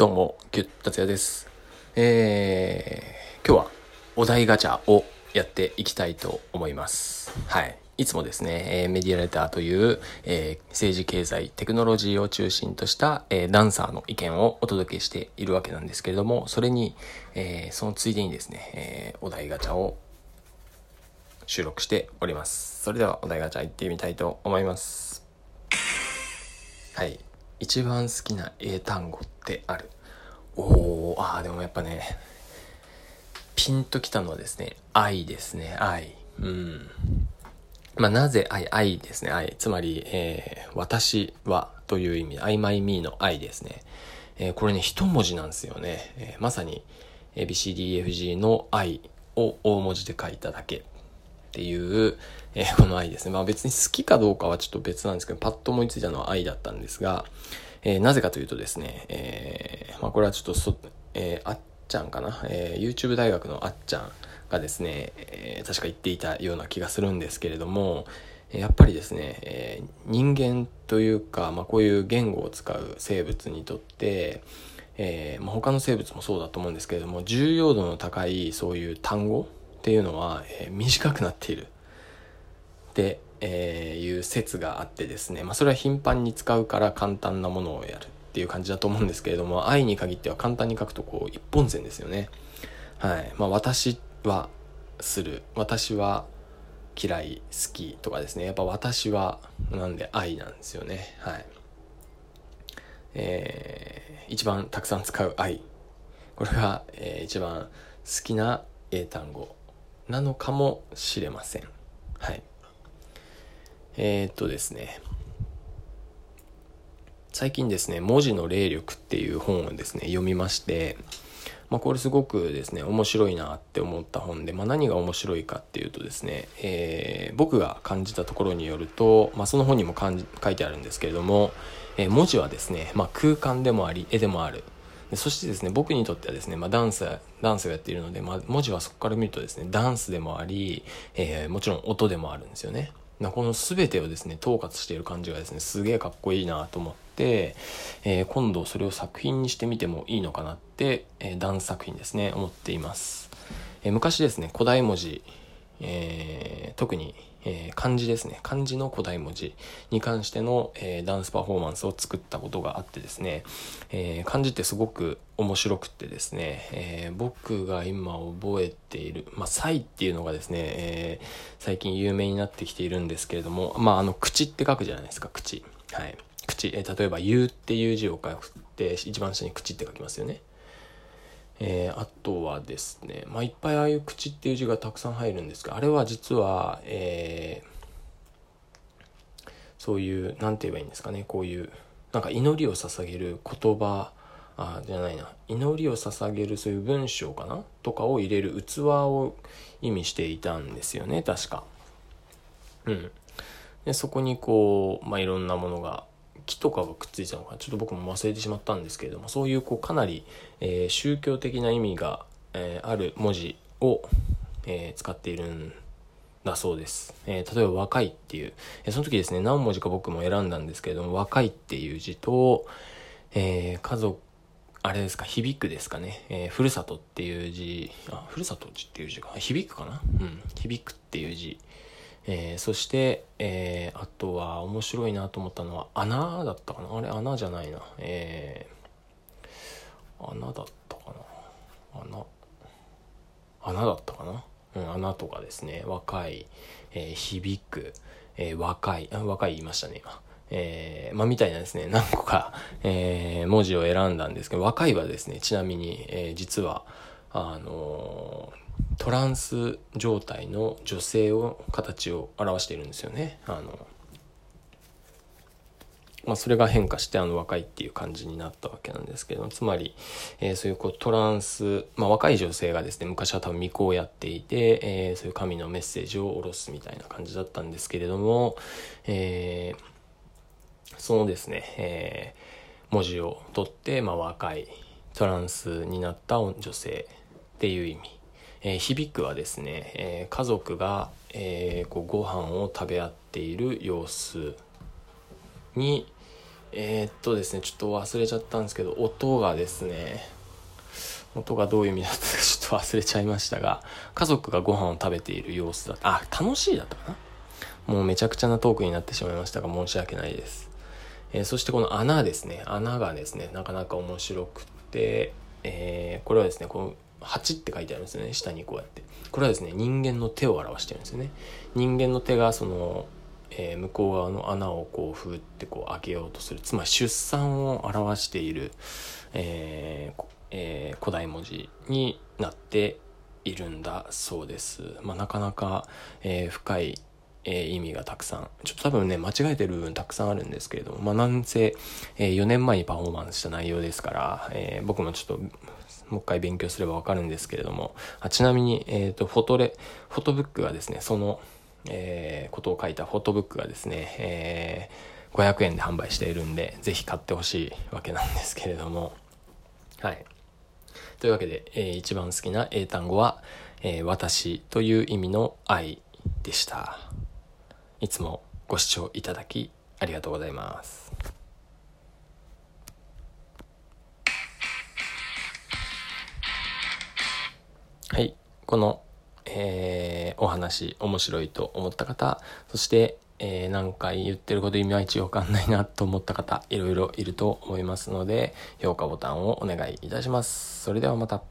どうも、キュッ達也です。えー、今日はお題ガチャをやっていきたいと思います。はい。いつもですね、えーメディアレターという、えー政治経済テクノロジーを中心とした、えーダンサーの意見をお届けしているわけなんですけれども、それに、えーそのついでにですね、えーお題ガチャを収録しております。それではお題ガチャ行ってみたいと思います。はい。一番好きな英単語ってある？おー、あー、でもやっぱね、ピンときたのはですね、愛ですね、愛。うん。まあ、なぜ愛、愛ですね、愛。つまり、えー私はという意味、I, my, me の愛ですね。えーこれね、一文字なんですよね。えーまさに、ABCDFG の愛を大文字で書いただけっていう、えーこの愛ですね。まあ別に好きかどうかはちょっと別なんですけど、パッと思いついたのは愛だったんですが、えーなぜかというとですね、えーまあこれはちょっとそ、えあっちゃんかな、えー YouTube 大学のあっちゃんがですね、えー確か言っていたような気がするんですけれども、やっぱりですね、えー人間というか、まあこういう言語を使う生物にとって、えーまあ、他の生物もそうだと思うんですけれども重要度の高いそういう単語っていうのは、えー短くなっているって、えーいう説があってですね、まあ、それは頻繁に使うから簡単なものをやるっていう感じだと思うんですけれども愛に限っては簡単に書くとこう一本線ですよね。はい。まあ私はする私は嫌い好きとかですね。やっぱ私はなんで愛なんですよね。はい。えー一番たくさん使う愛。これが、えー一番好きな英単語なのかもしれません。はい。えーっとですね。最近ですね文字の霊力っていう本をですね読みましてまあ、これすごくですね面白いなって思った本で、まあ、何が面白いかっていうとですね、えー僕が感じたところによると、まあ、その本にも書いてあるんですけれども、えー文字はですね、まあ、空間でもあり絵でもある。でそしてですね僕にとってはですね、まあ、ダンスダンスをやっているので、まあ、文字はそこから見るとですねダンスでもあり、えーもちろん音でもあるんですよね。なこの全てをですね統括している感じがですねすげえかっこいいなと思って、えー今度それを作品にしてみてもいいのかなって、えーダ作品ですね思っています、えー昔ですね古代文字、えー特に、えー漢字ですね漢字の古代文字に関しての、えーダンスパフォーマンスを作ったことがあってですね、えー漢字ってすごく面白くってですね、え僕が今覚えている、まあ、サイっていうのがですね、え最近有名になってきているんですけれども、まあ、あの、口って書くじゃないですか、口。はい。口、え例えば、言うっていう字を書くって、一番下に口って書きますよね。えーあとはですね、まあ、いっぱいああいう口っていう字がたくさん入るんですが、あれは実は、えーそういう、なんて言えばいいんですかね、こういう、なんか祈りを捧げる言葉、あ、じゃないな、祈りを捧げるそういう文章かなとかを入れる器を意味していたんですよね、確か。うん。で、そこにこう、まあ、いろんなものが、木とかがくっついたのかちょっと僕も忘れてしまったんですけれども、そういうこう、かなり、えー宗教的な意味が、えーある文字を、えー使っているんだそうです。え例えば若いっていう、えその時ですね、何文字か僕も選んだんですけれども、若いっていう字と、え家族、あれですか、響くですかね、えーふるさとっていう字、あ、ふるさとっていう字か、響くかな？うん、響くっていう字。えーそして、えーあとは面白いなと思ったのは、穴だったかな？あれ、穴じゃないな。えー穴だったかな？穴。穴だったかな、うん、穴とかですね。若い、え響く、え若いあ若い言いましたね今。えーまあみたいなですね。何個か、えー文字を選んだんですけど若いはですねちなみに、えー実はあのトランス状態の女性を形を表しているんですよね。あのまあ、それが変化してあの若いっていう感じになったわけなんですけどつまり、えーそういうこうトランス、まあ、若い女性がですね昔は多分巫女をやっていて、えーそういう神のメッセージを下ろすみたいな感じだったんですけれども、えーそのですね、え文字を取って、まあ、若いトランスになった女性っていう意味、えー響くはですね、えー家族が、えーこうご飯を食べ合っている様子に、えー、っとですね、ちょっと忘れちゃったんですけど、音がですね、音がどういう意味だったか ちょっと忘れちゃいましたが、家族がご飯を食べている様子だった。あ、楽しいだったかな？もうめちゃくちゃなトークになってしまいましたが、申し訳ないです。えー、そしてこの穴ですね、穴がですね、なかなか面白くて、えー、これはですね、この8って書いてあるんですよね、下にこうやって。これはですね、人間の手を表してるんですよね。人間の手がその、えー、向こう側の穴をこうふーってこう開けようとするつまり出産を表している、えーえー、古代文字になっているんだそうです。まあ、なかなか、えー、深い、えー、意味がたくさん、ちょっと多分ね、間違えてる部分たくさんあるんですけれども、まあ、なんせ、えー、4年前にパフォーマンスした内容ですから、えー、僕もちょっと、もう一回勉強すればわかるんですけれども、あちなみに、えっ、と、フォトレ、フォトブックがですね、その、え、ことを書いたフォトブックがですね、え、500円で販売しているんで、ぜひ買ってほしいわけなんですけれども、はい。というわけで、えー、一番好きな英単語は、え、私という意味の愛でした。いつもご視聴いただきありがとうございます。はい。この、えー、お話面白いと思った方、そして、えー、何回言ってることいまいちわかんないなと思った方、いろいろいると思いますので、評価ボタンをお願いいたします。それではまた。